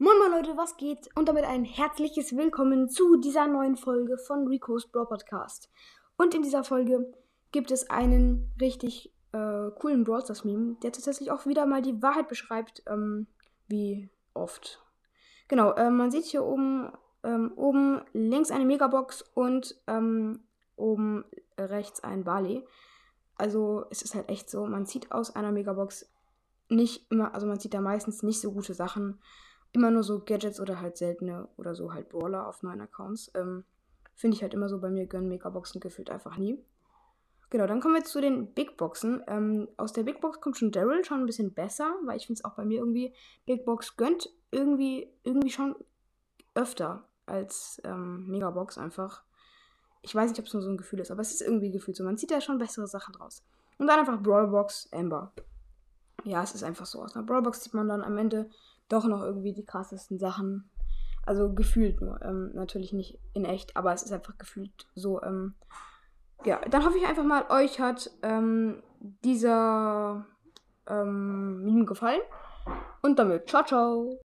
Moin moin Leute, was geht? Und damit ein herzliches Willkommen zu dieser neuen Folge von Rico's Bro Podcast. Und in dieser Folge gibt es einen richtig äh, coolen Brawl Stars Meme, der tatsächlich auch wieder mal die Wahrheit beschreibt, ähm, wie oft. Genau, äh, man sieht hier oben, ähm, oben links eine Megabox und ähm, oben rechts ein Barley. Also es ist halt echt so, man zieht aus einer Megabox nicht immer, also man zieht da meistens nicht so gute Sachen immer nur so Gadgets oder halt seltene oder so halt Brawler auf neuen Accounts. Ähm, Finde ich halt immer so bei mir gönnen Megaboxen gefühlt einfach nie. Genau, dann kommen wir zu den Big Boxen. Ähm, aus der Big Box kommt schon Daryl schon ein bisschen besser, weil ich finde es auch bei mir irgendwie, Big Box gönnt irgendwie, irgendwie schon öfter als ähm, Megabox einfach. Ich weiß nicht, ob es nur so ein Gefühl ist, aber es ist irgendwie gefühlt so. Man zieht da schon bessere Sachen draus. Und dann einfach Brawlbox Amber. Ja, es ist einfach so. Aus einer Brawlbox zieht man dann am Ende doch noch irgendwie die krassesten Sachen. Also gefühlt nur. Ähm, natürlich nicht in echt, aber es ist einfach gefühlt so. Ähm, ja, dann hoffe ich einfach mal, euch hat ähm, dieser ähm, Meme gefallen. Und damit, ciao, ciao.